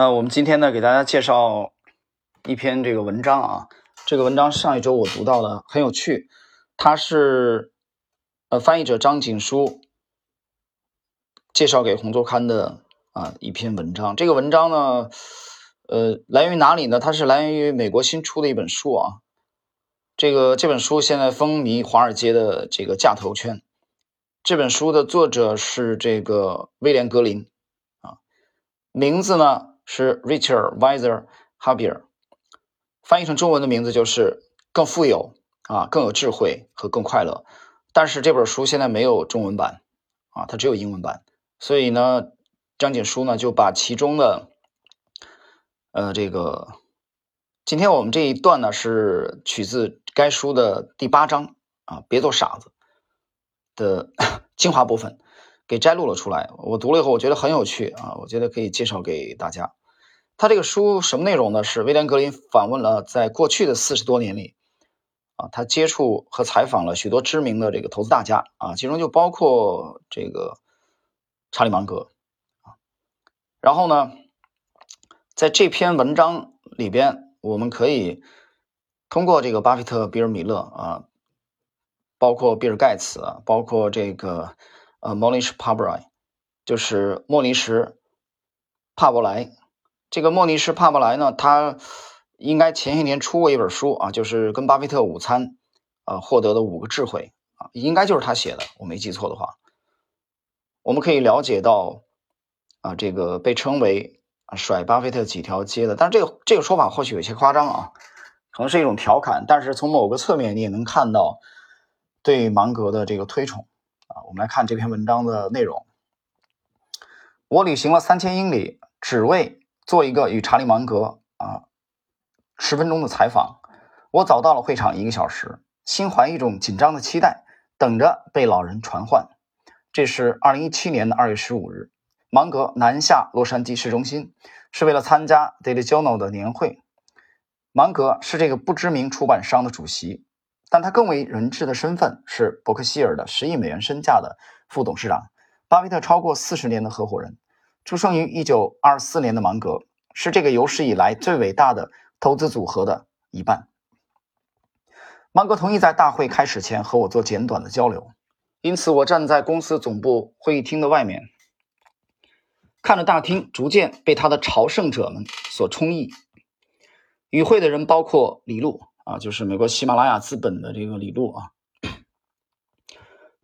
那我们今天呢，给大家介绍一篇这个文章啊。这个文章上一周我读到的，很有趣。它是呃翻译者张景书介绍给红周刊的啊一篇文章。这个文章呢，呃，来源于哪里呢？它是来源于美国新出的一本书啊。这个这本书现在风靡华尔街的这个价投圈。这本书的作者是这个威廉格林啊，名字呢是 Richard Weiser Habier，翻译成中文的名字就是更富有啊，更有智慧和更快乐。但是这本书现在没有中文版啊，它只有英文版。所以呢，张景书呢就把其中的呃这个。今天我们这一段呢是取自该书的第八章啊，别做傻子的 精华部分，给摘录了出来。我读了以后，我觉得很有趣啊，我觉得可以介绍给大家。他这个书什么内容呢？是威廉格林访问了在过去的四十多年里啊，他接触和采访了许多知名的这个投资大家啊，其中就包括这个查理芒格啊。然后呢，在这篇文章里边。我们可以通过这个巴菲特、比尔·米勒啊，包括比尔·盖茨，包括这个呃莫林什·帕布莱，就是莫尼什·帕伯莱。这个莫尼什·帕布莱呢，他应该前些年出过一本书啊，就是跟巴菲特午餐啊获得的五个智慧啊，应该就是他写的，我没记错的话。我们可以了解到啊，这个被称为。甩巴菲特几条街的，但是这个这个说法或许有些夸张啊，可能是一种调侃，但是从某个侧面你也能看到对芒格的这个推崇啊。我们来看这篇文章的内容。我旅行了三千英里，只为做一个与查理芒格啊十分钟的采访。我早到了会场一个小时，心怀一种紧张的期待，等着被老人传唤。这是二零一七年的二月十五日。芒格南下洛杉矶市中心，是为了参加 Daily Journal 的年会。芒格是这个不知名出版商的主席，但他更为人质的身份是伯克希尔的十亿美元身价的副董事长，巴菲特超过四十年的合伙人。出生于一九二四年的芒格是这个有史以来最伟大的投资组合的一半。芒格同意在大会开始前和我做简短的交流，因此我站在公司总部会议厅的外面。看着大厅逐渐被他的朝圣者们所充溢，与会的人包括李路啊，就是美国喜马拉雅资本的这个李路啊，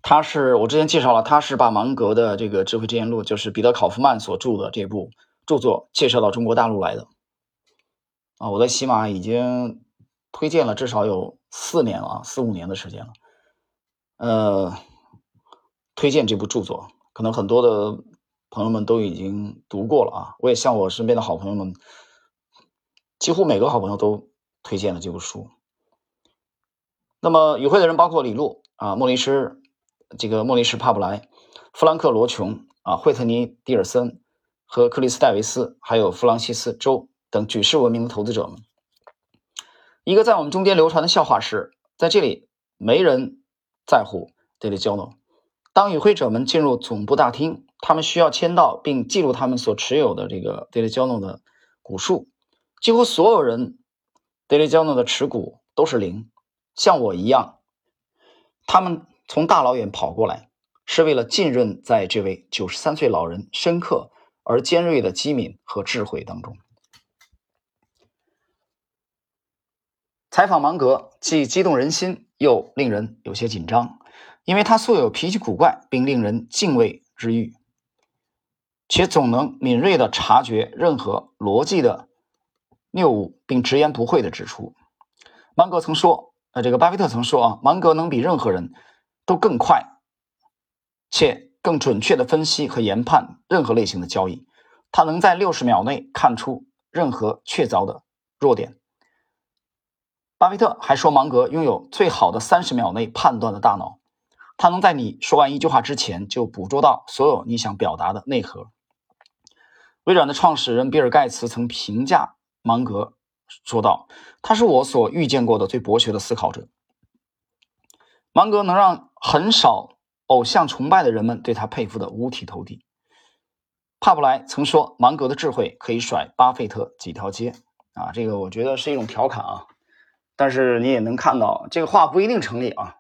他是我之前介绍了，他是把芒格的这个《智慧之言录》，就是彼得考夫曼所著的这部著作介绍到中国大陆来的啊。我在喜马已经推荐了至少有四年了，四五年的时间了，呃，推荐这部著作，可能很多的。朋友们都已经读过了啊！我也向我身边的好朋友们，几乎每个好朋友都推荐了这部书。那么与会的人包括李璐啊、莫里斯、这个莫里什·帕布莱、弗兰克·罗琼啊、惠特尼·迪尔森和克里斯·戴维斯，还有弗朗西斯·周等举世闻名的投资者们。一个在我们中间流传的笑话是，在这里没人在乎这里交流。当与会者们进入总部大厅。他们需要签到并记录他们所持有的这个 Daily Journal 的股数，几乎所有人 Daily Journal 的持股都是零，像我一样，他们从大老远跑过来，是为了浸润在这位九十三岁老人深刻而尖锐的机敏和智慧当中。采访芒格既激动人心，又令人有些紧张，因为他素有脾气古怪并令人敬畏之誉。且总能敏锐地察觉任何逻辑的谬误，并直言不讳地指出。芒格曾说：“呃，这个巴菲特曾说啊，芒格能比任何人都更快且更准确地分析和研判任何类型的交易。他能在六十秒内看出任何确凿的弱点。”巴菲特还说，芒格拥有最好的三十秒内判断的大脑，他能在你说完一句话之前就捕捉到所有你想表达的内核。微软的创始人比尔·盖茨曾评价芒格说道：“他是我所遇见过的最博学的思考者。”芒格能让很少偶像崇拜的人们对他佩服的五体投地。帕布莱曾说：“芒格的智慧可以甩巴菲特几条街。”啊，这个我觉得是一种调侃啊，但是你也能看到这个话不一定成立啊。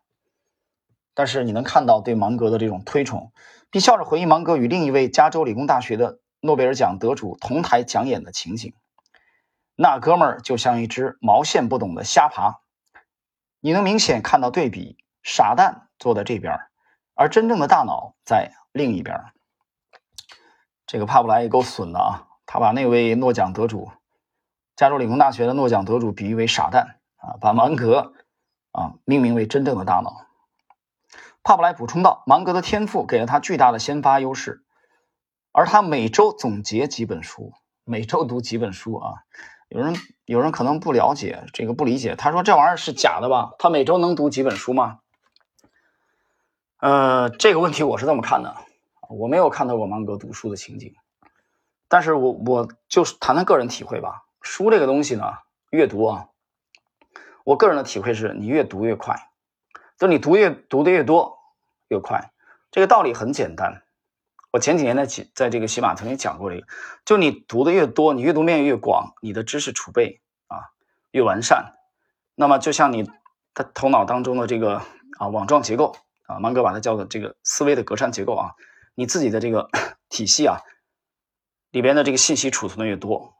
但是你能看到对芒格的这种推崇，并笑着回忆芒格与另一位加州理工大学的诺贝尔奖得主同台讲演的情景。那哥们儿就像一只毛线不懂的虾爬，你能明显看到对比，傻蛋坐在这边，而真正的大脑在另一边。这个帕布莱也够损的啊，他把那位诺奖得主，加州理工大学的诺奖得主比喻为傻蛋啊，把芒格啊命名为真正的大脑。帕布莱补充道：“芒格的天赋给了他巨大的先发优势，而他每周总结几本书，每周读几本书啊。有人有人可能不了解这个，不理解。他说这玩意儿是假的吧？他每周能读几本书吗？呃，这个问题我是这么看的，我没有看到过芒格读书的情景，但是我我就是谈谈个人体会吧。书这个东西呢，阅读啊，我个人的体会是你越读越快。”就你读越读的越多越快，这个道理很简单。我前几年在在这个喜马曾经讲过这个，就你读的越多，你阅读面越广，你的知识储备啊越完善。那么就像你的头脑当中的这个啊网状结构啊，芒格把它叫做这个思维的格栅结构啊，你自己的这个 体系啊里边的这个信息储存的越多，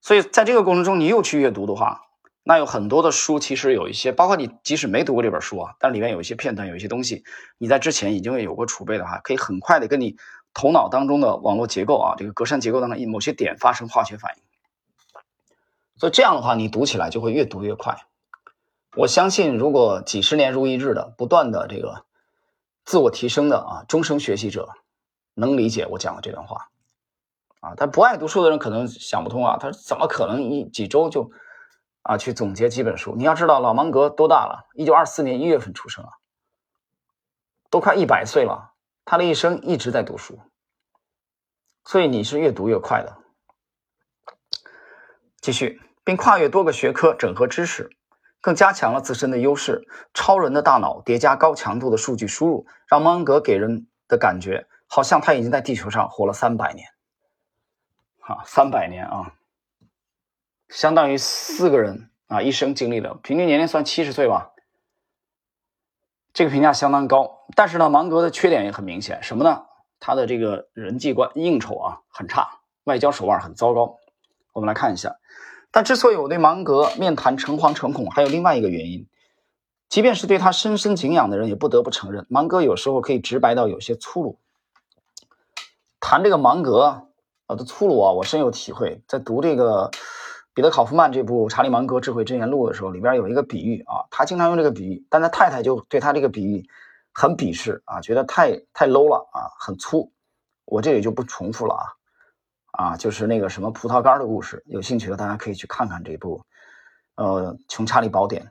所以在这个过程中你又去阅读的话。那有很多的书，其实有一些，包括你即使没读过这本书啊，但里面有一些片段，有一些东西，你在之前已经有过储备的话，可以很快的跟你头脑当中的网络结构啊，这个格栅结构当中某些点发生化学反应。所以这样的话，你读起来就会越读越快。我相信，如果几十年如一日的不断的这个自我提升的啊，终生学习者，能理解我讲的这段话啊。他不爱读书的人可能想不通啊，他怎么可能一几周就？啊，去总结几本书。你要知道，老芒格多大了？一九二四年一月份出生啊，都快一百岁了。他的一生一直在读书，所以你是越读越快的。继续，并跨越多个学科，整合知识，更加强了自身的优势。超人的大脑叠加高强度的数据输入，让芒格给人的感觉好像他已经在地球上活了三百年。啊，三百年啊！相当于四个人啊一生经历的，平均年龄算七十岁吧。这个评价相当高，但是呢，芒格的缺点也很明显，什么呢？他的这个人际关应酬啊很差，外交手腕很糟糕。我们来看一下，但之所以我对芒格面谈诚惶诚恐，还有另外一个原因，即便是对他深深敬仰的人，也不得不承认，芒格有时候可以直白到有些粗鲁。谈这个芒格啊的粗鲁啊，我深有体会，在读这个。彼得·考夫曼这部《查理·芒格智慧箴言录》的时候，里边有一个比喻啊，他经常用这个比喻，但他太太就对他这个比喻很鄙视啊，觉得太太 low 了啊，很粗。我这里就不重复了啊啊，就是那个什么葡萄干的故事，有兴趣的大家可以去看看这部呃《穷查理宝典》。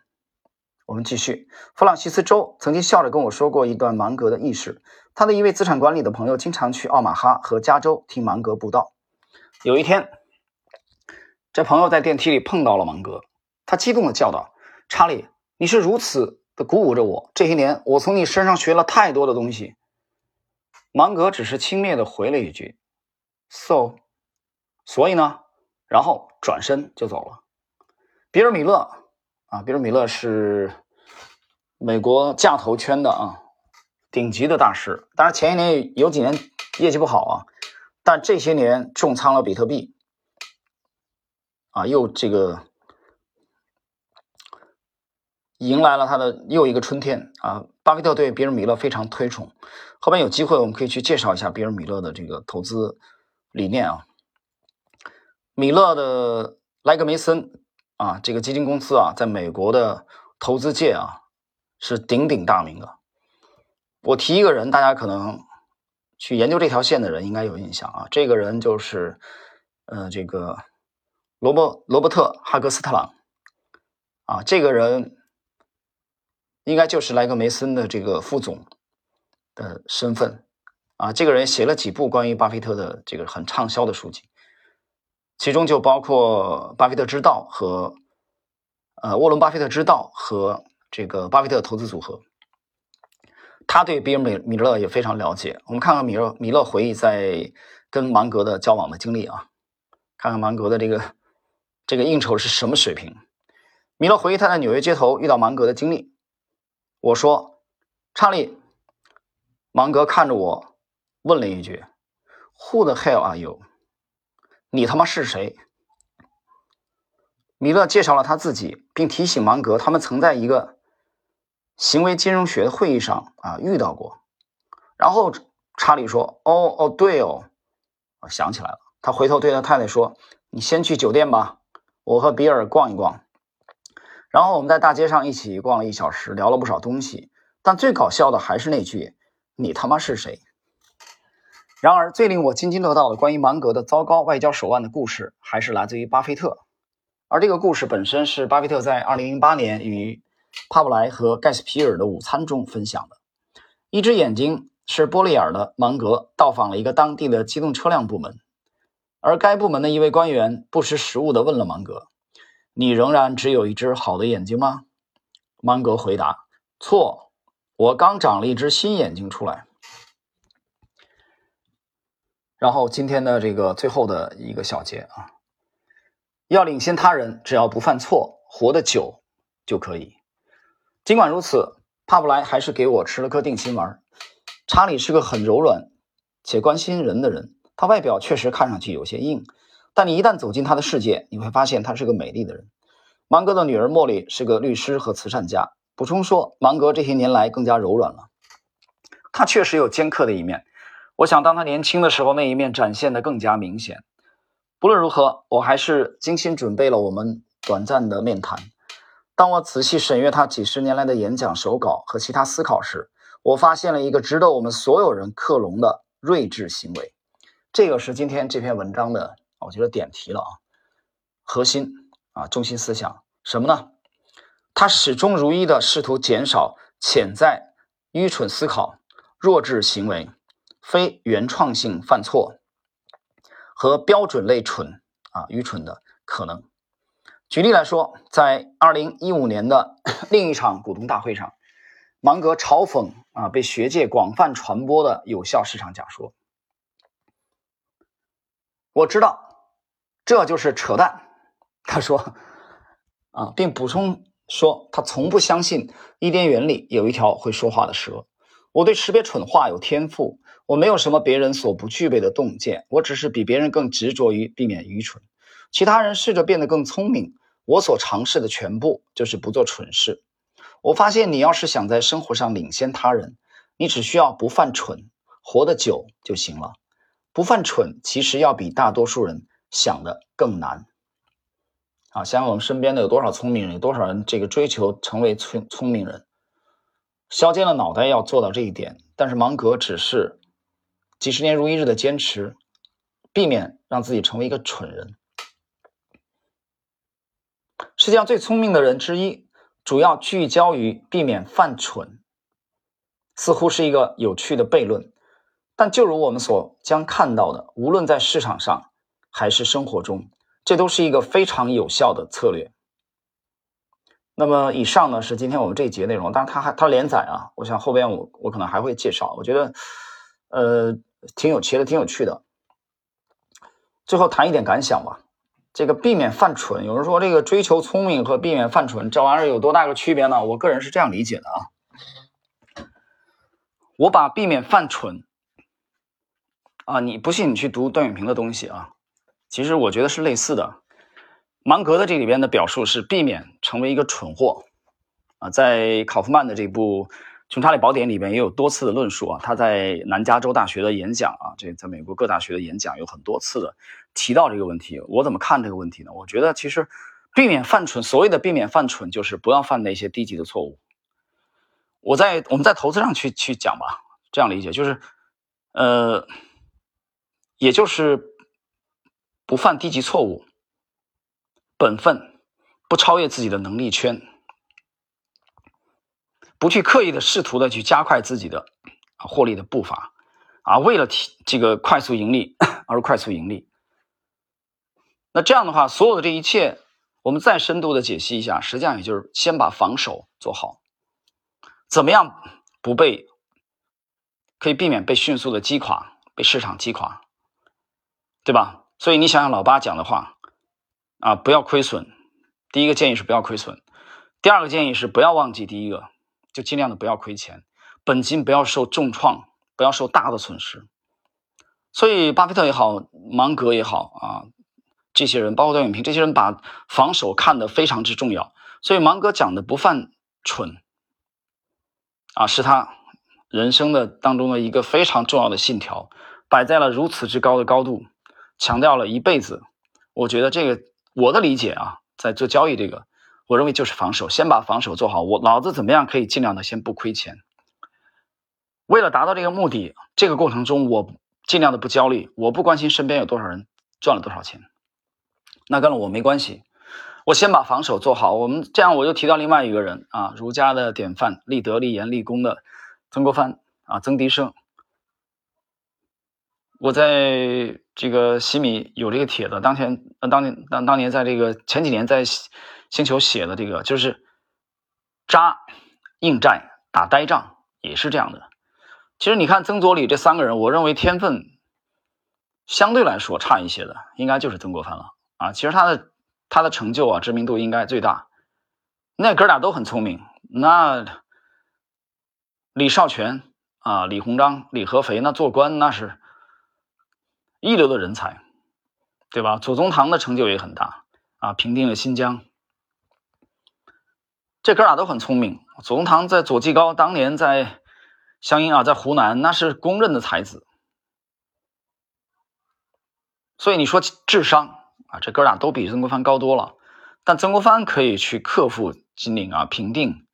我们继续，弗朗西斯·周曾经笑着跟我说过一段芒格的轶事，他的一位资产管理的朋友经常去奥马哈和加州听芒格布道，有一天。这朋友在电梯里碰到了芒格，他激动地叫道：“查理，你是如此的鼓舞着我。这些年，我从你身上学了太多的东西。”芒格只是轻蔑地回了一句：“So，所以呢？”然后转身就走了。比尔·米勒啊，比尔·米勒是美国价投圈的啊顶级的大师。当然，前一年有几年业绩不好啊，但这些年重仓了比特币。啊，又这个迎来了他的又一个春天啊！巴菲特对比尔·米勒非常推崇，后边有机会我们可以去介绍一下比尔·米勒的这个投资理念啊。米勒的莱格梅森啊，这个基金公司啊，在美国的投资界啊是鼎鼎大名的。我提一个人，大家可能去研究这条线的人应该有印象啊，这个人就是呃这个。罗伯罗伯特哈格斯特朗啊，这个人应该就是莱格梅森的这个副总的身份啊。这个人写了几部关于巴菲特的这个很畅销的书籍，其中就包括《巴菲特之道》和呃《沃伦巴菲特之道》和这个《巴菲特投资组合》。他对比尔米米勒也非常了解。我们看看米勒米勒回忆在跟芒格的交往的经历啊，看看芒格的这个这个应酬是什么水平。米勒回忆他在纽约街头遇到芒格的经历。我说：“查理。”芒格看着我，问了一句：“Who the hell are you？” 你他妈是谁？米勒介绍了他自己，并提醒芒格，他们曾在一个。行为金融学的会议上啊遇到过，然后查理说：“哦哦，对哦，我想起来了。”他回头对他太太说：“你先去酒店吧，我和比尔逛一逛。”然后我们在大街上一起逛了一小时，聊了不少东西。但最搞笑的还是那句：“你他妈是谁？”然而，最令我津津乐道的关于芒格的糟糕外交手腕的故事，还是来自于巴菲特。而这个故事本身是巴菲特在2008年与。帕布莱和盖斯皮尔的午餐中分享的，一只眼睛是玻璃眼的芒格到访了一个当地的机动车辆部门，而该部门的一位官员不识时务地问了芒格：“你仍然只有一只好的眼睛吗？”芒格回答：“错，我刚长了一只新眼睛出来。”然后今天的这个最后的一个小节啊，要领先他人，只要不犯错，活得久就可以。尽管如此，帕布莱还是给我吃了颗定心丸。查理是个很柔软且关心人的人，他外表确实看上去有些硬，但你一旦走进他的世界，你会发现他是个美丽的人。芒格的女儿茉莉是个律师和慈善家。补充说，芒格这些年来更加柔软了。他确实有尖刻的一面，我想当他年轻的时候，那一面展现的更加明显。不论如何，我还是精心准备了我们短暂的面谈。当我仔细审阅他几十年来的演讲手稿和其他思考时，我发现了一个值得我们所有人克隆的睿智行为。这个是今天这篇文章的，我觉得点题了啊，核心啊，中心思想什么呢？他始终如一地试图减少潜在愚蠢思考、弱智行为、非原创性犯错和标准类蠢啊愚蠢的可能。举例来说，在二零一五年的 另一场股东大会上，芒格嘲讽啊被学界广泛传播的有效市场假说。我知道这就是扯淡，他说啊，并补充说他从不相信伊甸园里有一条会说话的蛇。我对识别蠢话有天赋，我没有什么别人所不具备的洞见，我只是比别人更执着于避免愚蠢。其他人试着变得更聪明，我所尝试的全部就是不做蠢事。我发现，你要是想在生活上领先他人，你只需要不犯蠢，活得久就行了。不犯蠢，其实要比大多数人想的更难。啊，想想我们身边的有多少聪明人，有多少人这个追求成为聪聪明人，削尖了脑袋要做到这一点。但是芒格只是几十年如一日的坚持，避免让自己成为一个蠢人。世界上最聪明的人之一，主要聚焦于避免犯蠢，似乎是一个有趣的悖论。但就如我们所将看到的，无论在市场上还是生活中，这都是一个非常有效的策略。那么，以上呢是今天我们这一节内容。当然，它还它连载啊，我想后边我我可能还会介绍。我觉得，呃，挺有趣的，挺有趣的。最后谈一点感想吧。这个避免犯蠢，有人说这个追求聪明和避免犯蠢这玩意儿有多大个区别呢？我个人是这样理解的啊，我把避免犯蠢啊，你不信你去读段永平的东西啊，其实我觉得是类似的。芒格的这里边的表述是避免成为一个蠢货啊，在考夫曼的这部。《穷查理宝典》里边也有多次的论述啊，他在南加州大学的演讲啊，这在美国各大学的演讲有很多次的提到这个问题。我怎么看这个问题呢？我觉得其实避免犯蠢，所谓的避免犯蠢，就是不要犯那些低级的错误。我在我们在投资上去去讲吧，这样理解就是，呃，也就是不犯低级错误，本分，不超越自己的能力圈。不去刻意的试图的去加快自己的获利的步伐，啊，为了提这个快速盈利而快速盈利。那这样的话，所有的这一切，我们再深度的解析一下，实际上也就是先把防守做好，怎么样不被可以避免被迅速的击垮，被市场击垮，对吧？所以你想想老八讲的话啊，不要亏损。第一个建议是不要亏损，第二个建议是不要忘记第一个，就尽量的不要亏钱，本金不要受重创，不要受大的损失。所以巴菲特也好，芒格也好啊，这些人包括段永平，这些人把防守看得非常之重要。所以芒格讲的不犯蠢啊，是他人生的当中的一个非常重要的信条，摆在了如此之高的高度，强调了一辈子。我觉得这个我的理解啊，在做交易这个，我认为就是防守，先把防守做好。我老子怎么样可以尽量的先不亏钱？为了达到这个目的，这个过程中我。尽量的不焦虑，我不关心身边有多少人赚了多少钱，那跟了我没关系。我先把防守做好。我们这样，我又提到另外一个人啊，儒家的典范，立德、立言、立功的曾国藩啊，曾迪生。我在这个西米有这个帖子，当前呃当年当当年在这个前几年在星球写的这个，就是扎硬债打呆仗，也是这样的。其实你看曾左李这三个人，我认为天分相对来说差一些的，应该就是曾国藩了啊。其实他的他的成就啊，知名度应该最大。那哥俩都很聪明。那李少泉啊，李鸿章、李合肥，那做官那是一流的人才，对吧？左宗棠的成就也很大啊，平定了新疆。这哥俩都很聪明。左宗棠在左季高当年在。湘阴啊，在湖南那是公认的才子，所以你说智商啊，这哥俩都比曾国藩高多了。但曾国藩可以去克服金陵啊，平定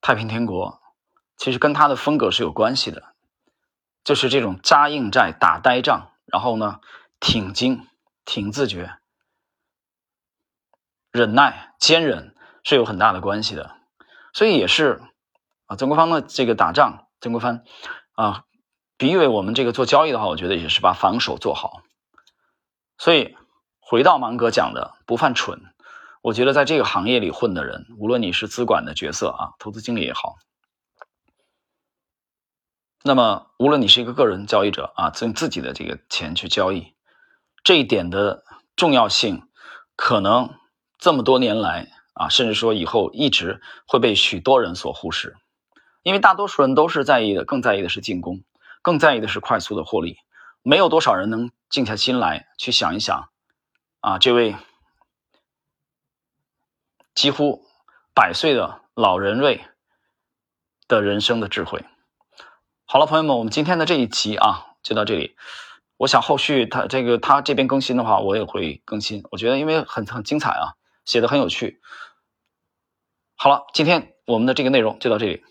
太平天国，其实跟他的风格是有关系的，就是这种扎硬寨、打呆仗，然后呢，挺精、挺自觉、忍耐、坚忍是有很大的关系的。所以也是啊，曾国藩的这个打仗。曾国藩啊，比喻为我们这个做交易的话，我觉得也是把防守做好。所以回到芒格讲的不犯蠢，我觉得在这个行业里混的人，无论你是资管的角色啊，投资经理也好，那么无论你是一个个人交易者啊，用自己的这个钱去交易，这一点的重要性，可能这么多年来啊，甚至说以后一直会被许多人所忽视。因为大多数人都是在意的，更在意的是进攻，更在意的是快速的获利。没有多少人能静下心来去想一想，啊，这位几乎百岁的老人瑞的人生的智慧。好了，朋友们，我们今天的这一集啊，就到这里。我想后续他这个他这边更新的话，我也会更新。我觉得因为很很精彩啊，写的很有趣。好了，今天我们的这个内容就到这里。